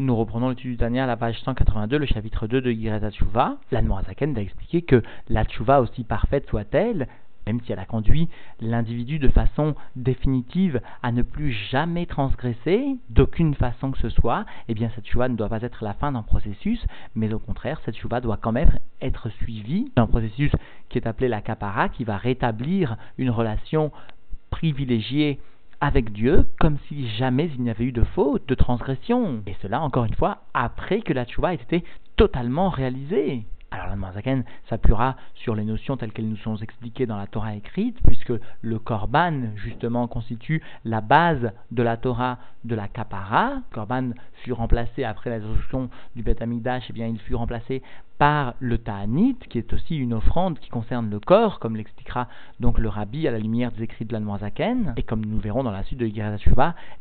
Nous reprenons l'étude du à la page 182, le chapitre 2 de Yireta Tshuva. L'Anmoazaken a expliqué que la Tshuva, aussi parfaite soit-elle, même si elle a conduit l'individu de façon définitive à ne plus jamais transgresser, d'aucune façon que ce soit, eh bien cette Tshuva ne doit pas être la fin d'un processus, mais au contraire, cette Tshuva doit quand même être suivie d'un processus qui est appelé la Kapara, qui va rétablir une relation privilégiée avec Dieu comme si jamais il n'y avait eu de faute, de transgression. Et cela, encore une fois, après que la tchouva ait été totalement réalisée. Alors la Zaken s'appuiera sur les notions telles qu'elles nous sont expliquées dans la Torah écrite, puisque le Korban, justement, constitue la base de la Torah de la Kapara. Le Korban fut remplacé après la destruction du Beth Amikdash, et eh bien il fut remplacé par le Ta'anit, qui est aussi une offrande qui concerne le corps, comme l'expliquera donc le Rabbi à la lumière des écrits de la Zaken. Et comme nous verrons dans la suite de Yirat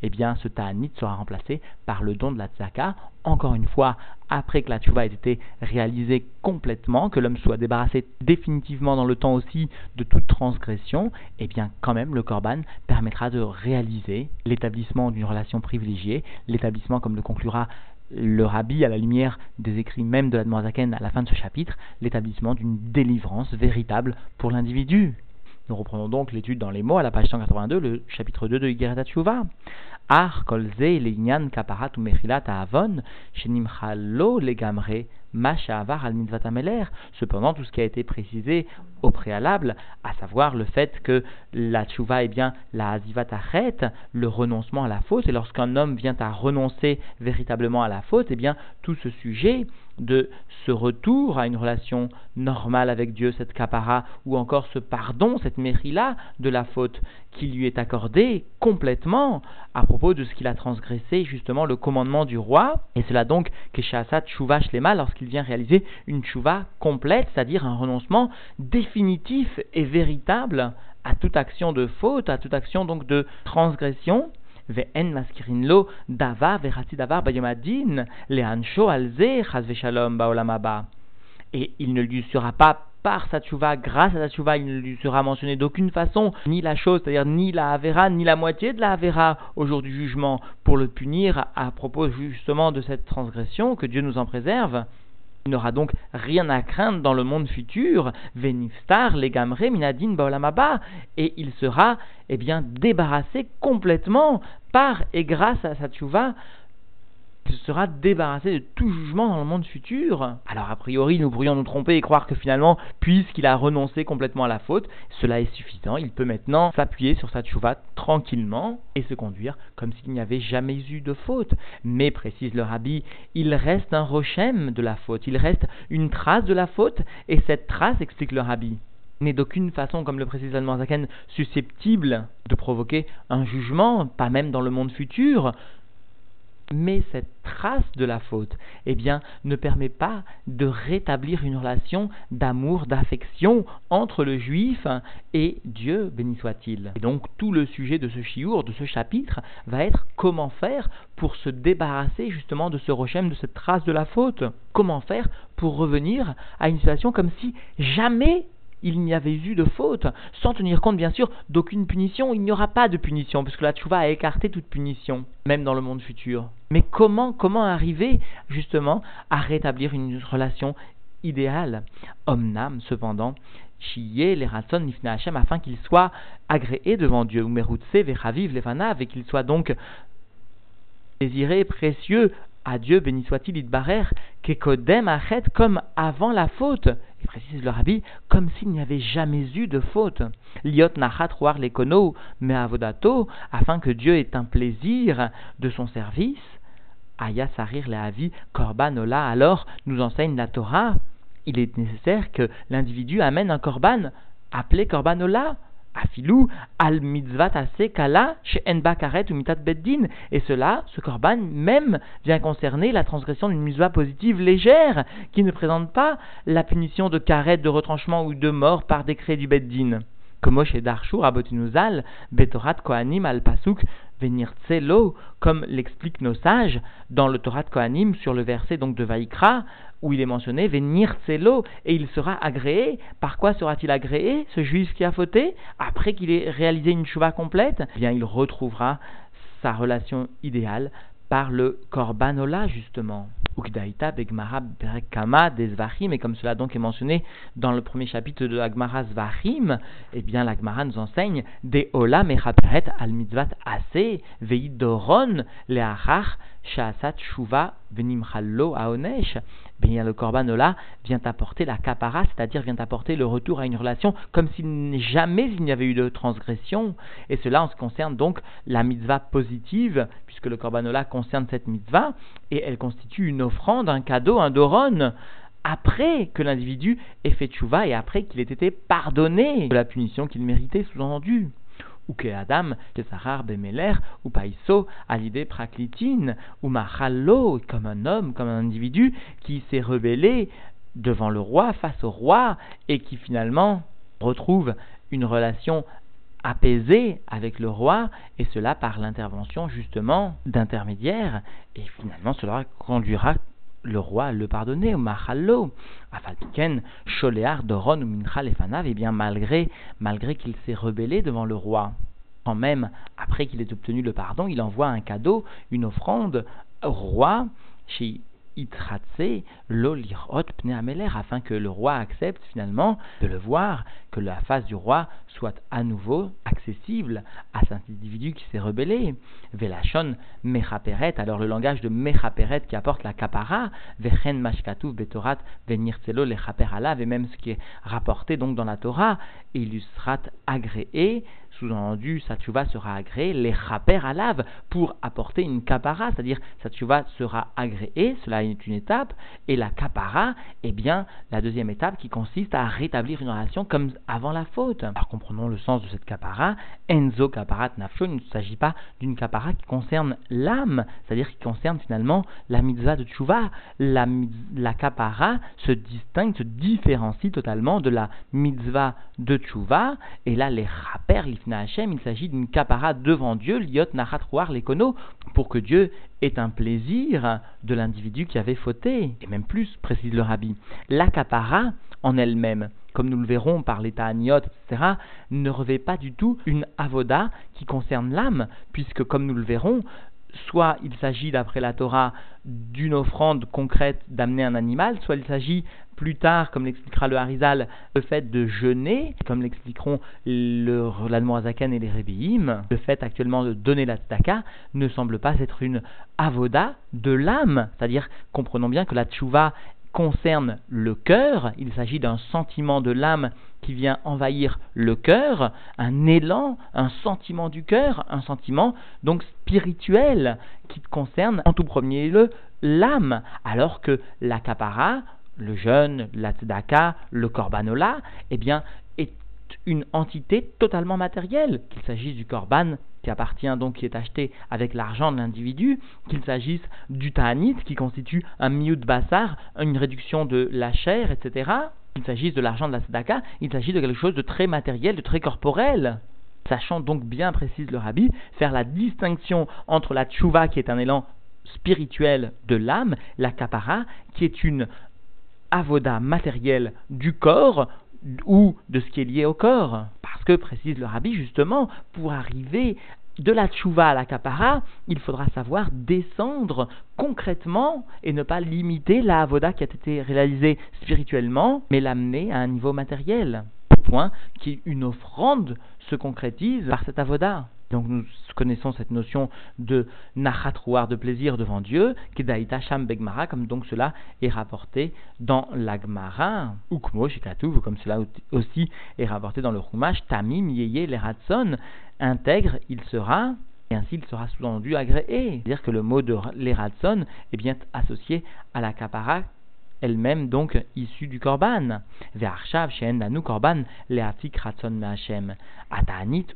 eh bien ce Ta'anit sera remplacé par le don de la Tzaka, encore une fois, après que la Tshuva ait été réalisée complètement, que l'homme soit débarrassé définitivement dans le temps aussi de toute transgression, eh bien quand même le Korban permettra de réaliser l'établissement d'une relation privilégiée, l'établissement, comme le conclura le rabbi à la lumière des écrits même de la Zaken à la fin de ce chapitre, l'établissement d'une délivrance véritable pour l'individu. Nous reprenons donc l'étude dans les mots à la page 182, le chapitre 2 de Yigeret Tshuva. Ar kolze le'inyan kaparat ou mechilat avon, shenimchalo legamre al Cependant, tout ce qui a été précisé au préalable, à savoir le fait que la tchouva est bien la azivatachet, le renoncement à la faute, et lorsqu'un homme vient à renoncer véritablement à la faute, eh bien, tout ce sujet de ce retour à une relation normale avec Dieu, cette capara, ou encore ce pardon, cette mairie-là de la faute qui lui est accordée complètement à propos de ce qu'il a transgressé, justement le commandement du roi. Et cela donc que Shasat Chouva Shlema, lorsqu'il vient réaliser une Chouva complète, c'est-à-dire un renoncement définitif et véritable à toute action de faute, à toute action donc de transgression, Et il ne lui sera pas par sa tchouva, grâce à sa il ne lui sera mentionné d'aucune façon ni la chose, c'est-à-dire ni la avera, ni la moitié de la avera au jour du jugement pour le punir à propos justement de cette transgression, que Dieu nous en préserve. Il n'aura donc rien à craindre dans le monde futur, Venifstar, Legamre, Minadin, Baolamaba, et il sera eh bien, débarrassé complètement par et grâce à sa sera débarrassé de tout jugement dans le monde futur. Alors a priori, nous pourrions nous tromper et croire que finalement, puisqu'il a renoncé complètement à la faute, cela est suffisant. Il peut maintenant s'appuyer sur sa tchouva tranquillement et se conduire comme s'il n'y avait jamais eu de faute. Mais, précise le rabbi, il reste un rochem de la faute, il reste une trace de la faute, et cette trace, explique le rabbi, n'est d'aucune façon, comme le précise Zaken, susceptible de provoquer un jugement, pas même dans le monde futur, mais cette trace de la faute, eh bien, ne permet pas de rétablir une relation d'amour, d'affection entre le juif et Dieu, béni soit-il. Et donc, tout le sujet de ce chiour, de ce chapitre, va être comment faire pour se débarrasser justement de ce rochem, de cette trace de la faute. Comment faire pour revenir à une situation comme si jamais il n'y avait eu de faute, sans tenir compte bien sûr d'aucune punition, il n'y aura pas de punition, puisque la tchouva a écarté toute punition, même dans le monde futur. Mais comment, comment arriver justement à rétablir une relation idéale? Omnam, cependant, chier les ratson nifne Hashem, afin qu'il soit agréé devant Dieu, ou merutse vechaviv lefanav, et qu'il soit donc désiré, précieux à Dieu, béni soit-il, Idbarer, kekodem achet, comme avant la faute. Il précise le rabbi, comme s'il n'y avait jamais eu de faute. Liot nachat roar lekono, me avodato, afin que Dieu ait un plaisir de son service. Aya sarir lehavi, korbanola, alors nous enseigne la Torah. Il est nécessaire que l'individu amène un korban, appelé korbanola, Afilou al mitzvat kala enba karet ou mitat beddin. Et cela, ce korban, même vient concerner la transgression d'une mitzvah positive légère, qui ne présente pas la punition de karet, de retranchement ou de mort par décret du beddin. Comme chez Darshur Abotinuzal, Betorat Kohanim al Pasuk venir tselo, comme l'expliquent nos sages dans le Torah de Kohanim sur le verset donc de Vaikra, où il est mentionné venir tselo, et il sera agréé. Par quoi sera-t-il agréé, ce juif qui a fauté Après qu'il ait réalisé une chouva complète, eh bien il retrouvera sa relation idéale par le Korbanola, justement. Ukdaïta Begmara Berekama des Zvachim, et comme cela donc est mentionné dans le premier chapitre de l'Agmara Zvachim, eh bien l'Agmara nous enseigne des Ola Mechaperet al Mitzvat Ase Veidoron Leachach Shasat Shuva Venimchallo Aonesh. Le Korbanola vient apporter la kapara, c'est-à-dire vient apporter le retour à une relation comme si jamais il n'y avait eu de transgression. Et cela en ce qui concerne donc la mitzvah positive, puisque le Korbanola concerne cette mitzvah, et elle constitue une offrande, un cadeau, un doron, après que l'individu ait fait tchouva et après qu'il ait été pardonné de la punition qu'il méritait, sous-entendu. Ou que Adam, Tesarar, Bemeler, ou Paiso, à l'idée praklitine, ou Machallo, comme un homme, comme un individu qui s'est rebellé devant le roi, face au roi, et qui finalement retrouve une relation apaisée avec le roi, et cela par l'intervention justement d'intermédiaires, et finalement cela conduira le roi le pardonner, au Machallo, Afalpiken, Sholear, Doron Minchal et bien malgré, malgré qu'il s'est rebellé devant le roi, quand même après qu'il ait obtenu le pardon, il envoie un cadeau, une offrande au roi, chez Itratse, l'olirot pneameler, afin que le roi accepte finalement de le voir, que la face du roi soit à nouveau accessible à cet individu qui s'est rebellé. Velachon mechaperet, alors le langage de mechaperet qui apporte la kapara, vechen mashkatuv betorat venirtselo lechaper alav, et même ce qui est rapporté donc dans la Torah, illustrat agréé, sous-entendu, sa tchouva sera agréée, les chaper à lave, pour apporter une kapara, c'est-à-dire sa tchouva sera agréée, cela est une étape, et la kapara, eh bien, la deuxième étape qui consiste à rétablir une relation comme avant la faute. Alors comprenons le sens de cette kapara, enzo kaparat nafsho, il ne s'agit pas d'une kapara qui concerne l'âme, c'est-à-dire qui concerne finalement la mitzvah de tchouva. La, la kapara se distingue, se différencie totalement de la mitzvah de tchouva, et là les il s'agit d'une capara devant Dieu, liot nachat l'écono, pour que Dieu ait un plaisir de l'individu qui avait fauté. Et même plus, précise le rabbi, la capara en elle-même, comme nous le verrons par l'état aniot, etc., ne revêt pas du tout une avoda qui concerne l'âme, puisque comme nous le verrons, soit il s'agit, d'après la Torah, d'une offrande concrète d'amener un animal, soit il s'agit plus tard, comme l'expliquera le Harizal, le fait de jeûner, comme l'expliqueront l'Admoazaken et les Rebbeim, le fait actuellement de donner la tzedaka ne semble pas être une avoda de l'âme. C'est-à-dire, comprenons bien que la tchouva concerne le cœur, il s'agit d'un sentiment de l'âme qui vient envahir le cœur, un élan, un sentiment du cœur, un sentiment donc spirituel qui concerne en tout premier lieu l'âme, alors que la kapara, le jeûne, la tzedaka, le korbanola, eh bien, est une entité totalement matérielle, qu'il s'agisse du korban qui appartient donc, qui est acheté avec l'argent de l'individu, qu'il s'agisse du ta'anit qui constitue un de bassar, une réduction de la chair, etc., qu'il s'agisse de l'argent de la tzedaka, il s'agit de quelque chose de très matériel, de très corporel. Sachant donc bien, précise le rabbi, faire la distinction entre la tchouva qui est un élan spirituel de l'âme, la kapara qui est une avoda matérielle du corps ou de ce qui est lié au corps. Parce que, précise le rabbi, justement, pour arriver de la tchouva à la kapara, il faudra savoir descendre concrètement et ne pas limiter la avoda qui a été réalisée spirituellement, mais l'amener à un niveau matériel. Au point qu'une offrande se concrétise par cette avoda. Donc nous connaissons cette notion de nachatrouar, de plaisir devant Dieu, kedaïta sham begmara, comme donc cela est rapporté dans l'agmara, ou comme cela aussi est rapporté dans le chumash, tamim yeye leratson, intègre, il sera, et ainsi il sera sous-entendu agréé. C'est-à-dire que le mot de leratson est bien associé à la kapara elle-même donc issue du korban. Korban. Atanit.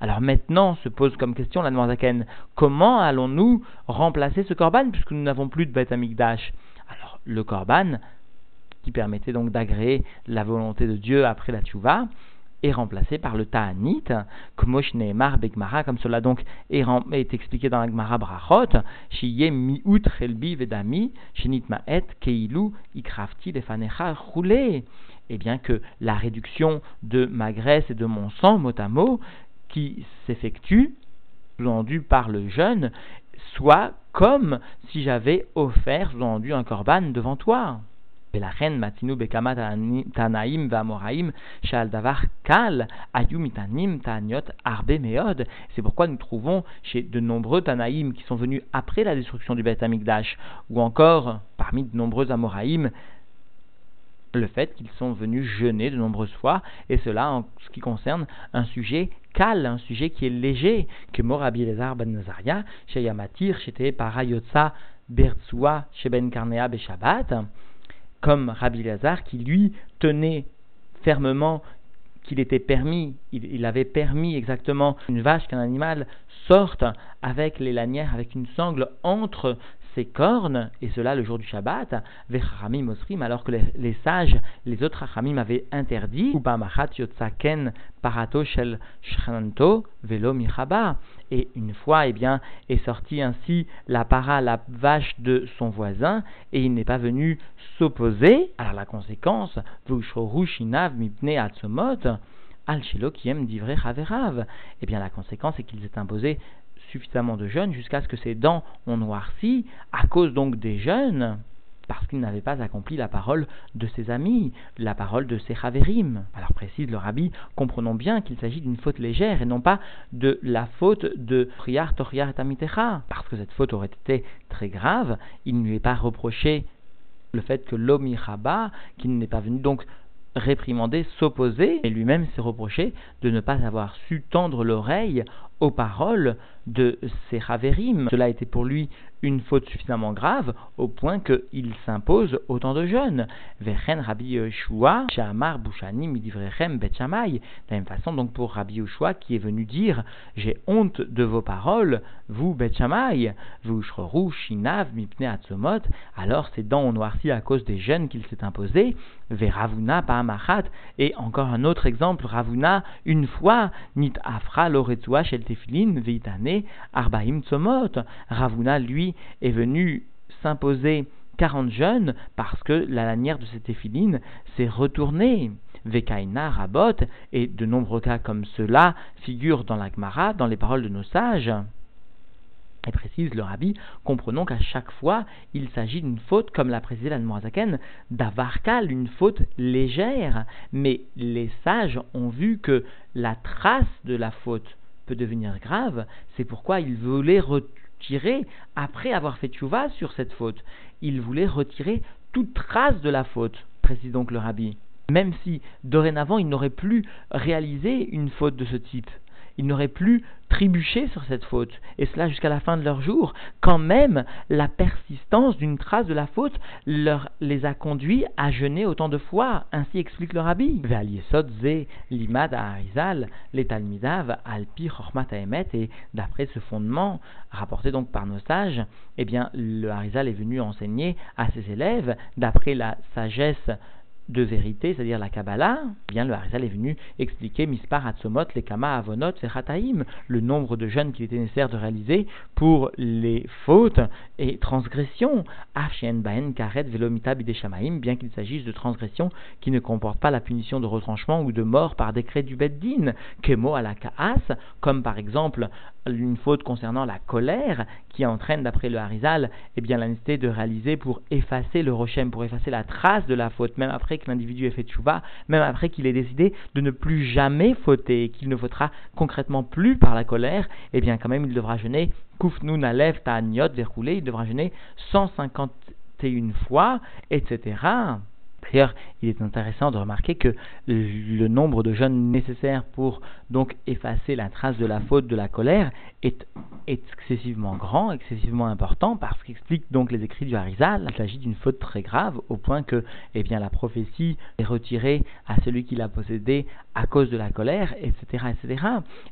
Alors maintenant se pose comme question la Zaken, comment allons-nous remplacer ce korban puisque nous n'avons plus de Beth Amikdash Alors le korban, qui permettait donc d'agréer la volonté de Dieu après la tchouva, est remplacé par le Ta'anit, Kmosh Begmara, comme cela donc est, expliqué dans la Gemara Brachot, Shiye Mi'ut Vedami, Keilu Ikrafti Roulé. Et bien que la réduction de ma graisse et de mon sang, mot à mot, qui s'effectue, sous par le jeûne, soit comme si j'avais offert, vendu un corban devant toi. Matinu Bekama Tanaim Vamoraim Shal Davar Kal Ayumitanim Taniot Arbe Meod. C'est pourquoi nous trouvons chez de nombreux Tanaïm qui sont venus après la destruction du Beth Amikdash, ou encore parmi de nombreux Amoraïm, le fait qu'ils sont venus jeûner de nombreuses fois, et cela en ce qui concerne un sujet cal, un sujet qui est léger, que Morabi Lézar ben Nazaria, chez Yamatir, chez Parayotsa, Bertsua, chez Ben Karnea Beshabbat, comme Rabbi Lazar qui lui tenait fermement qu'il était permis, il, avait permis exactement une vache, qu'un animal sorte avec les lanières, avec une sangle entre ses cornes, et cela le jour du Shabbat, Vechamim Osrim, alors que les, sages, les autres Rachamim avaient interdit, Yotzaken Parato Shel Shranto Velo Michaba. Et une fois, eh bien, est sortie ainsi la para, la vache de son voisin, et il n'est pas venu s'opposer. Alors la conséquence, Vushrorushinav Mipne Atzomot, Al Shelo Kiem Divre Chaverav. Eh bien, la conséquence est qu'il s'est imposé suffisamment de jeunes jusqu'à ce que ses dents ont noirci à cause donc des jeunes parce qu'il n'avait pas accompli la parole de ses amis, la parole de ses chavérim. Alors précise le rabbi, comprenons bien qu'il s'agit d'une faute légère et non pas de la faute de Priar Toriar et Amitecha. Parce que cette faute aurait été très grave, il ne lui est pas reproché le fait que l'Omiraba, qu'il n'est pas venu donc réprimander, s'opposer, et lui-même s'est reproché de ne pas avoir su tendre l'oreille aux paroles de ses Haverim. Cela était pour lui une faute suffisamment grave au point qu'il s'impose autant de jeunes. Vechen Rabbi Yeshua, Shamar Bet De la même façon, donc pour Rabbi Yeshua qui est venu dire J'ai honte de vos paroles, vous Bet vous Shroru, Shinav, Mipne Atzomot, alors ses dents ont noirci à cause des jeunes qu'il s'est imposés. Veravuna et encore un autre exemple, Ravuna, une fois, Nit Afra Loretzua Shel Tefilin, Veitane, Arbaim Tzomot. Ravuna, lui, est venu s'imposer 40 jeunes parce que la lanière de cette éphiline s'est retournée. Vekaina, Rabot, et de nombreux cas comme cela figurent dans la Gemara, dans les paroles de nos sages. Et précise le rabbi, comprenons qu'à chaque fois, il s'agit d'une faute, comme l'a précisé l'Anmoazaken, d'avarkal, une faute légère. Mais les sages ont vu que la trace de la faute devenir grave, c'est pourquoi ils voulaient tirer après avoir fait tchouva sur cette faute. Il voulait retirer toute trace de la faute, précise donc le rabbi. Même si dorénavant il n'aurait plus réalisé une faute de ce type ils n'auraient plus trébuché sur cette faute, et cela jusqu'à la fin de leur jour, quand même la persistance d'une trace de la faute leur, les a conduits à jeûner autant de fois, ainsi explique le rabbi. limad Arizal, les talmidav alpi et d'après ce fondement, rapporté donc par nos sages, eh bien le Harizal est venu enseigner à ses élèves, d'après la sagesse de vérité, c'est-à-dire la Kabbalah, bien le Harizal est venu expliquer Mispar Hatzomot, les Kama Avonot, Vechataim, le nombre de jeûnes qu'il était nécessaire de réaliser pour les fautes et transgressions. Bien qu'il s'agisse de transgressions qui ne comportent pas la punition de retranchement ou de mort par décret du Beddin, Kemo à la Kaas, comme par exemple une faute concernant la colère qui entraîne, d'après le Harizal, eh bien, la de réaliser pour effacer le Rochem, pour effacer la trace de la faute, même après que l'individu ait fait tchouva, même après qu'il ait décidé de ne plus jamais fauter, qu'il ne fautera concrètement plus par la colère, eh bien, quand même, il devra jeûner Kufnu Nalev Ta'aniot il devra jeûner 151 fois, etc. D'ailleurs, il est intéressant de remarquer que le nombre de jeunes nécessaires pour donc effacer la trace de la faute de la colère est excessivement grand, excessivement important, parce qu'explique donc les écrits du Harizal, il s'agit d'une faute très grave, au point que eh bien, la prophétie est retirée à celui qui l'a possédée à cause de la colère, etc. etc.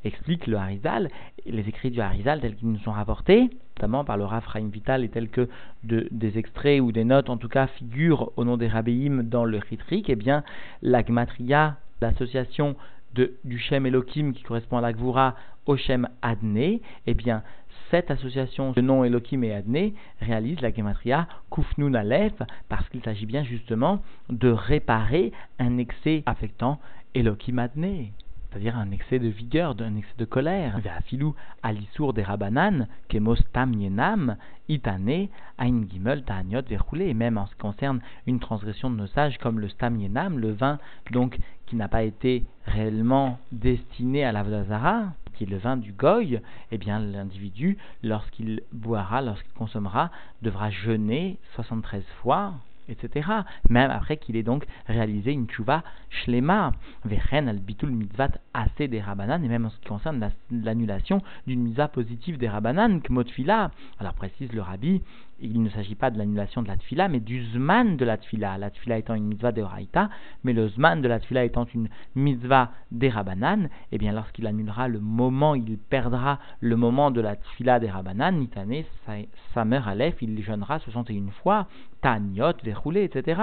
Explique le Harizal, les écrits du Harizal tels qu'ils nous sont rapportés, notamment par le Rav Vital, et tels que des extraits ou des notes, en tout cas, figurent au nom des Rabbeim dans le Ritrik, eh bien, la Gmatria, l'association du Shem Elohim qui correspond à la Gvura au Shem Adné, eh bien, cette association de nom Elohim et Adné réalise la Gematria Kufnun Aleph parce qu'il s'agit bien justement de réparer un excès affectant Elohim Adné. C'est-à-dire un excès de vigueur, un excès de colère. Ve'afilou alisur des rabanan, kemos tam yenam, itane, ain gimel ta'aniot verroulé. Et même en ce qui concerne une transgression de nos sages comme le stam yenam, le vin donc qui n'a pas été réellement destiné à la Vodazara, qui est le vin du goy, eh bien l'individu, lorsqu'il boira, lorsqu'il consommera, devra jeûner 73 fois etc. Même après qu'il ait donc réalisé une tchouva shlema, vechen al bitul mitzvat assez des rabanan, et même en ce qui concerne l'annulation d'une mitzvah positive des rabanan, kmotfila. Alors précise le rabbi, il ne s'agit pas de l'annulation de la tfila, mais du zman de la tfila. La tfila étant une mitzvah de Horaïta, mais le zman de la tfila étant une mitzvah des Rabanan, eh bien lorsqu'il annulera le moment, il perdra le moment de la tfila des Rabanan, Nitane, sa, mère Aleph, il jeûnera 61 fois, Taniot, Verroulé, etc.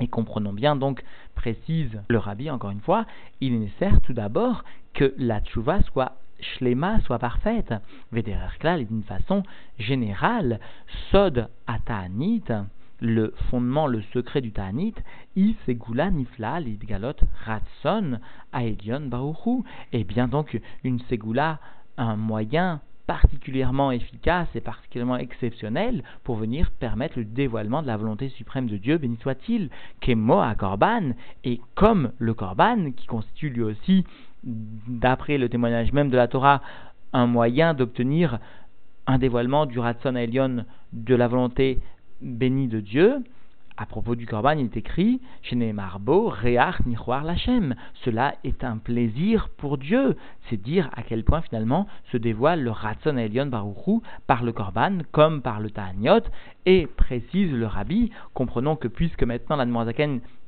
Et comprenons bien donc, précise le rabbi encore une fois, il est nécessaire tout d'abord que la tchouva soit shlema soit parfaite. Vedererklal est d'une façon générale, sod à le fondement, le secret du Ta'anit, i segula nifla lidgalot ratson aedion baruchu. Et bien donc, une segula, un moyen particulièrement efficace et particulièrement exceptionnel pour venir permettre le dévoilement de la volonté suprême de Dieu, béni soit-il, qu'est à Korban, et comme le Korban, qui constitue lui aussi d'après le témoignage même de la Torah, un moyen d'obtenir un dévoilement du Ratson Elion de la volonté bénie de Dieu. À propos du Korban, il est écrit Marbo, Lachem. Cela est un plaisir pour Dieu. C'est dire à quel point finalement se dévoile le Ratson Elion Baruchou par le Korban comme par le Ta'aniot. Et précise le Rabbi, comprenons que puisque maintenant la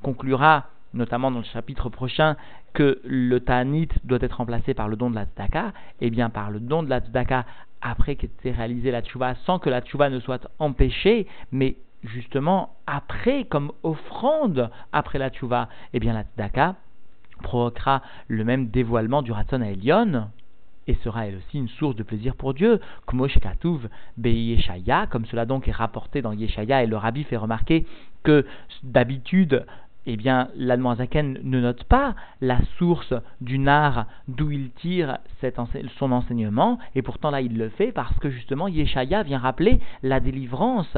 conclura notamment dans le chapitre prochain, que le Ta'anit doit être remplacé par le don de la Tzedaka, et eh bien par le don de la Tzedaka après qu'ait réalisé la Tchouva, sans que la Tchouva ne soit empêchée, mais justement après, comme offrande après la Tchouva, et eh bien la Tzedaka provoquera le même dévoilement du Ratzon à Elion, et sera elle aussi une source de plaisir pour Dieu, comme comme cela donc est rapporté dans Yeshaya, et le rabbi fait remarquer que d'habitude eh bien, l'Admoazaken ne note pas la source du nar d'où il tire son enseignement, et pourtant là il le fait parce que justement Yeshaya vient rappeler la délivrance,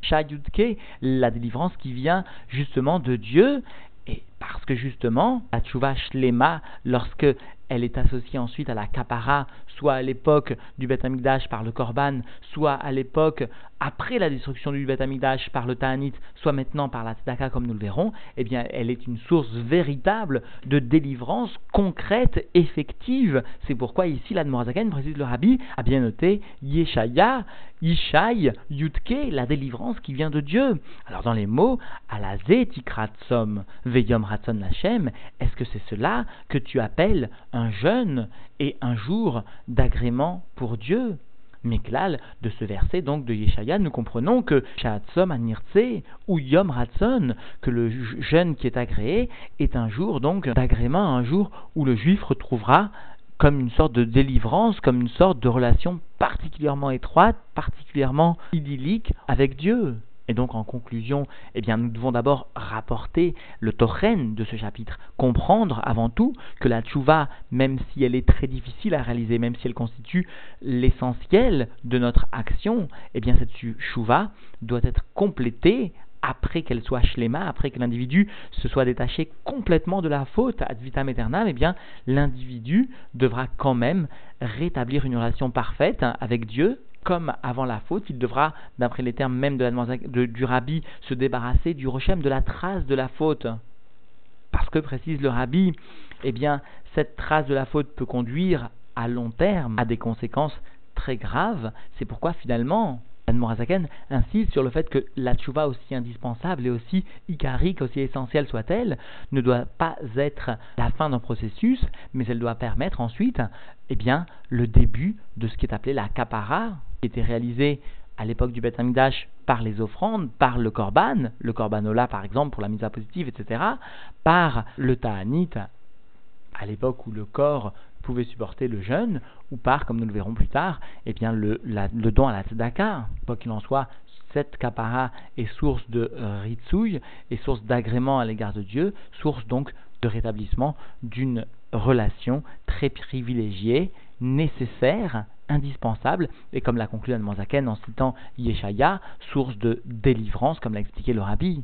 Shayudke, la délivrance qui vient justement de Dieu, et parce que justement, la tchouva shlema, lorsque elle est associée ensuite à la kapara, soit à l'époque du Amikdash par le Korban, soit à l'époque après la destruction du Amikdash par le Ta'anit, soit maintenant par la Tzedaka comme nous le verrons, eh bien elle est une source véritable de délivrance concrète, effective. C'est pourquoi ici l'Admorazaken, précise le Rabbi, a bien noté Yeshaya, Yishai, Yutke, la délivrance qui vient de Dieu. Alors dans les mots, Alazé tikratsom, veyom est-ce que c'est cela que tu appelles un jeûne et un jour d'agrément pour Dieu? Meklal, de ce verset donc de Yeshaya, nous comprenons que Anirtse ou Yom Ratzon, que le jeûne qui est agréé, est un jour donc d'agrément, un jour où le juif retrouvera comme une sorte de délivrance, comme une sorte de relation particulièrement étroite, particulièrement idyllique avec Dieu. Et donc en conclusion, eh nous devons d'abord rapporter le tochen de ce chapitre, comprendre avant tout que la tchouva, même si elle est très difficile à réaliser, même si elle constitue l'essentiel de notre action, eh bien cette tchouva doit être complétée après qu'elle soit shlema, après que l'individu se soit détaché complètement de la faute ad vitam aeternam, eh bien l'individu devra quand même rétablir une relation parfaite avec Dieu comme avant la faute, il devra, d'après les termes même de du rabbi, se débarrasser du rochem, de la trace de la faute. Parce que, précise le rabbi, eh bien, cette trace de la faute peut conduire à long terme à des conséquences très graves. C'est pourquoi finalement, Anne insiste sur le fait que la tchouva aussi indispensable et aussi icarique, aussi essentielle soit-elle, ne doit pas être la fin d'un processus, mais elle doit permettre ensuite eh bien, le début de ce qui est appelé la kapara, qui était réalisé à l'époque du Beth Amikdash par les offrandes, par le korban, le korbanola par exemple pour la mise à positive, etc., par le ta'anit, à l'époque où le corps pouvait supporter le jeûne, ou par, comme nous le verrons plus tard, eh bien le, don à la tzedaka. Quoi qu'il en soit, cette kapara est source de euh, ritsouille, et source d'agrément à l'égard de Dieu, source donc de rétablissement d'une relation très privilégiée, nécessaire, indispensable, et comme l'a conclu Zaken en citant Yeshaya, source de délivrance, comme l'a expliqué le rabbi.